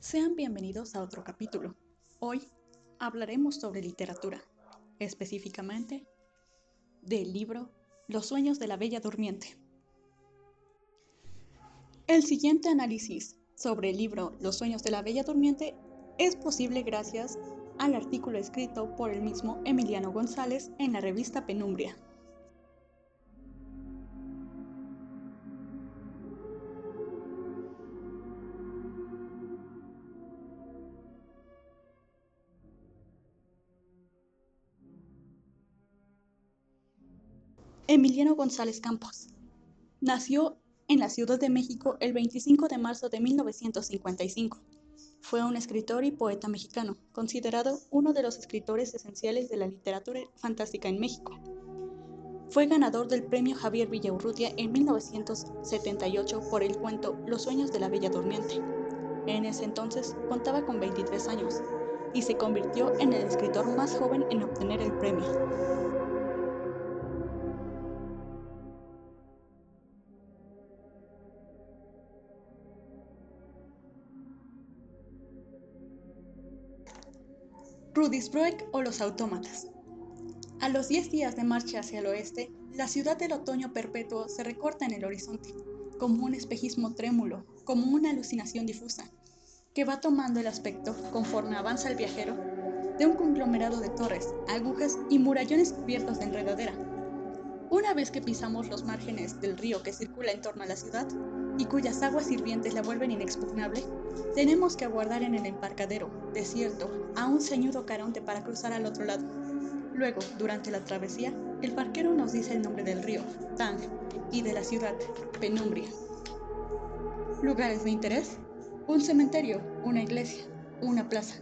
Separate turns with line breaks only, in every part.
Sean bienvenidos a otro capítulo. Hoy hablaremos sobre literatura, específicamente del libro Los sueños de la Bella Durmiente. El siguiente análisis sobre el libro Los sueños de la Bella Durmiente es posible gracias al artículo escrito por el mismo Emiliano González en la revista Penumbria. Emiliano González Campos. Nació en la Ciudad de México el 25 de marzo de 1955. Fue un escritor y poeta mexicano, considerado uno de los escritores esenciales de la literatura fantástica en México. Fue ganador del premio Javier Villaurrutia en 1978 por el cuento Los sueños de la Bella Durmiente. En ese entonces contaba con 23 años y se convirtió en el escritor más joven en obtener el premio. Rudisbroek o los autómatas. A los 10 días de marcha hacia el oeste, la ciudad del otoño perpetuo se recorta en el horizonte, como un espejismo trémulo, como una alucinación difusa, que va tomando el aspecto, conforme avanza el viajero, de un conglomerado de torres, agujas y murallones cubiertos de enredadera. Una vez que pisamos los márgenes del río que circula en torno a la ciudad, y cuyas aguas hirvientes la vuelven inexpugnable, tenemos que aguardar en el embarcadero, desierto, a un ceñudo caronte para cruzar al otro lado. Luego, durante la travesía, el barquero nos dice el nombre del río, Tang, y de la ciudad, Penumbria. Lugares de interés, un cementerio, una iglesia, una plaza,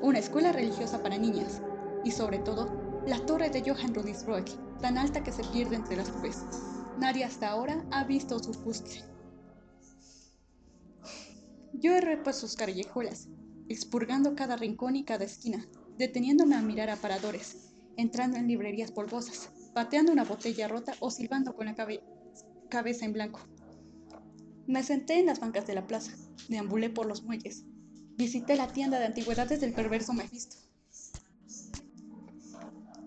una escuela religiosa para niñas, y sobre todo, la torre de Johann Rudisbroek, tan alta que se pierde entre las nubes. Nadie hasta ahora ha visto su fuste. Yo erré por sus callejuelas, expurgando cada rincón y cada esquina, deteniéndome a mirar aparadores, entrando en librerías polvosas, pateando una botella rota o silbando con la cabeza en blanco. Me senté en las bancas de la plaza, deambulé por los muelles, visité la tienda de antigüedades del perverso Mephisto.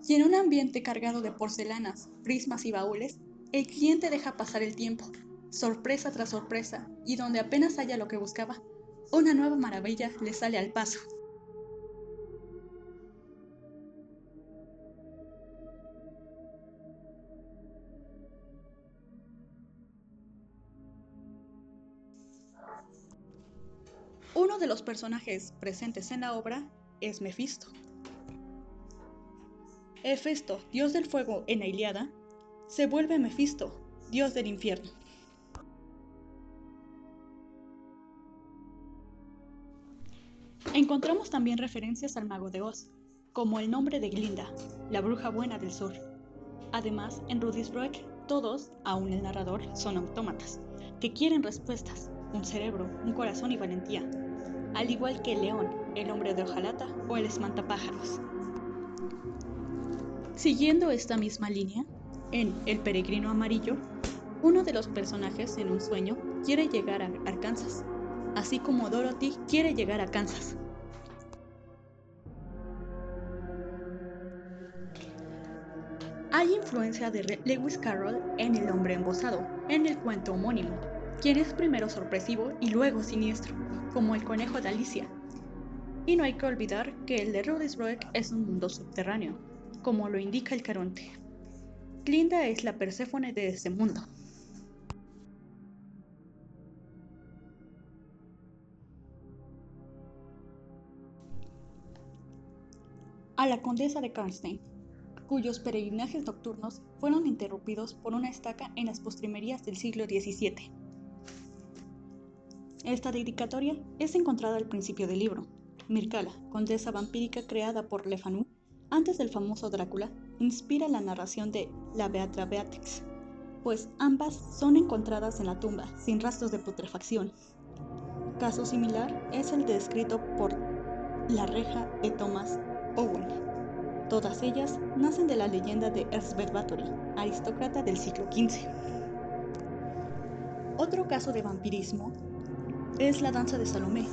Y en un ambiente cargado de porcelanas, prismas y baúles, el cliente deja pasar el tiempo, sorpresa tras sorpresa, y donde apenas haya lo que buscaba, una nueva maravilla le sale al paso. Uno de los personajes presentes en la obra es Mefisto. Hefesto, dios del fuego en la Iliada, se vuelve Mefisto, dios del infierno. Encontramos también referencias al mago de Oz, como el nombre de Glinda, la bruja buena del sur. Además, en Rudisbroek, todos, aún el narrador, son autómatas, que quieren respuestas, un cerebro, un corazón y valentía, al igual que el león, el hombre de hojalata o el espantapájaros. Siguiendo esta misma línea, en El peregrino amarillo, uno de los personajes en un sueño quiere llegar a Arkansas, así como Dorothy quiere llegar a Kansas. Hay influencia de Lewis Carroll en El hombre embosado, en el cuento homónimo, quien es primero sorpresivo y luego siniestro, como el conejo de Alicia. Y no hay que olvidar que el de Rudisbroek es un mundo subterráneo, como lo indica el Caronte. Glinda es la Perséfone de ese mundo. A la condesa de Karnstein, cuyos peregrinajes nocturnos fueron interrumpidos por una estaca en las postrimerías del siglo XVII. Esta dedicatoria es encontrada al principio del libro. Mircala, condesa vampírica creada por Le Fanu antes del famoso Drácula, inspira la narración de La Beatra Beatrix, pues ambas son encontradas en la tumba sin rastros de putrefacción. Caso similar es el descrito por La reja de Thomas Owen. Todas ellas nacen de la leyenda de Erzbeth Bathory, aristócrata del siglo XV. Otro caso de vampirismo es la danza de Salomé,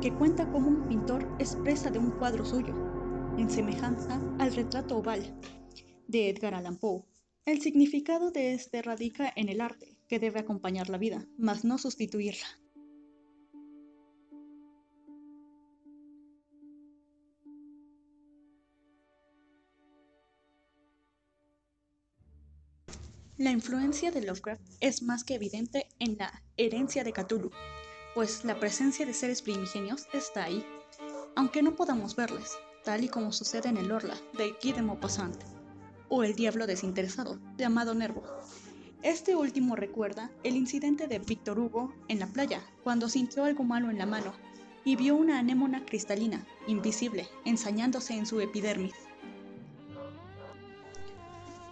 que cuenta cómo un pintor expresa de un cuadro suyo, en semejanza al retrato oval de Edgar Allan Poe. El significado de este radica en el arte, que debe acompañar la vida, mas no sustituirla. La influencia de Lovecraft es más que evidente en la herencia de Cthulhu, pues la presencia de seres primigenios está ahí, aunque no podamos verles, tal y como sucede en el Orla de Guy de Maupassant o El Diablo Desinteresado de Amado Nervo. Este último recuerda el incidente de Víctor Hugo en la playa, cuando sintió algo malo en la mano y vio una anémona cristalina, invisible, ensañándose en su epidermis.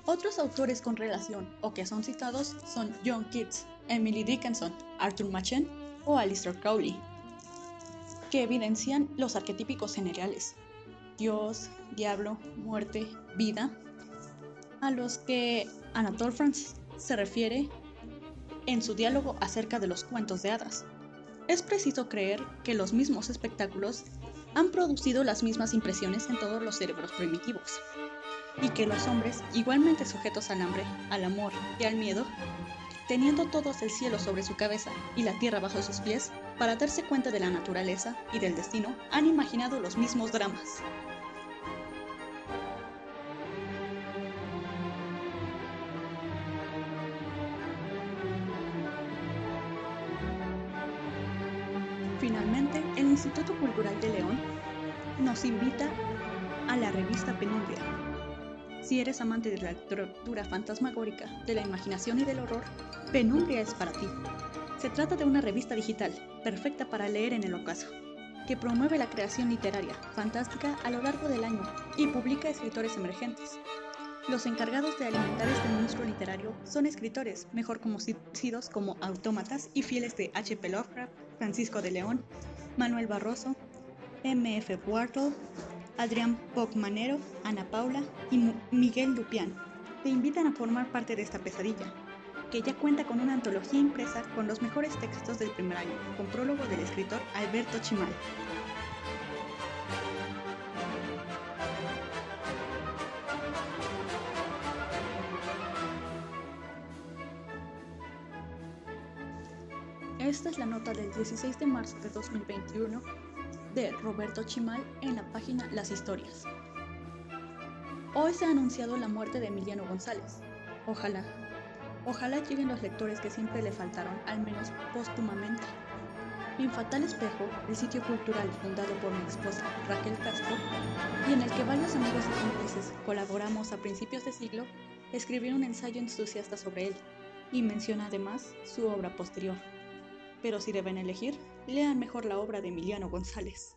Otros autores con relación o que son citados son John Keats, Emily Dickinson, Arthur Machen o Alistair Crowley, que evidencian los arquetípicos generales, Dios, diablo, muerte, vida, a los que Anatole France se refiere en su diálogo acerca de los cuentos de hadas. Es preciso creer que los mismos espectáculos han producido las mismas impresiones en todos los cerebros primitivos, y que los hombres, igualmente sujetos al hambre, al amor y al miedo, teniendo todos el cielo sobre su cabeza y la tierra bajo sus pies, para darse cuenta de la naturaleza y del destino, han imaginado los mismos dramas. Finalmente, el Instituto Cultural de León nos invita a la revista Penumbria, si eres amante de la literatura fantasmagórica, de la imaginación y del horror, Penumbria es para ti. Se trata de una revista digital, perfecta para leer en el ocaso, que promueve la creación literaria fantástica a lo largo del año y publica escritores emergentes. Los encargados de alimentar este monstruo literario son escritores, mejor conocidos como autómatas y fieles de H.P. Lovecraft, Francisco de León, Manuel Barroso, M.F. Wharton, Adrián Pocmanero, Ana Paula y Miguel Dupián te invitan a formar parte de esta pesadilla, que ya cuenta con una antología impresa con los mejores textos del primer año, con prólogo del escritor Alberto Chimal. Esta es la nota del 16 de marzo de 2021 de Roberto Chimal en la página Las Historias. Hoy se ha anunciado la muerte de Emiliano González. Ojalá, ojalá lleguen los lectores que siempre le faltaron, al menos póstumamente. Mi fatal espejo, el sitio cultural fundado por mi esposa Raquel Castro, y en el que varios amigos y cómplices colaboramos a principios de siglo, escribió un ensayo entusiasta sobre él, y menciona además su obra posterior. Pero si deben elegir, lean mejor la obra de Emiliano González.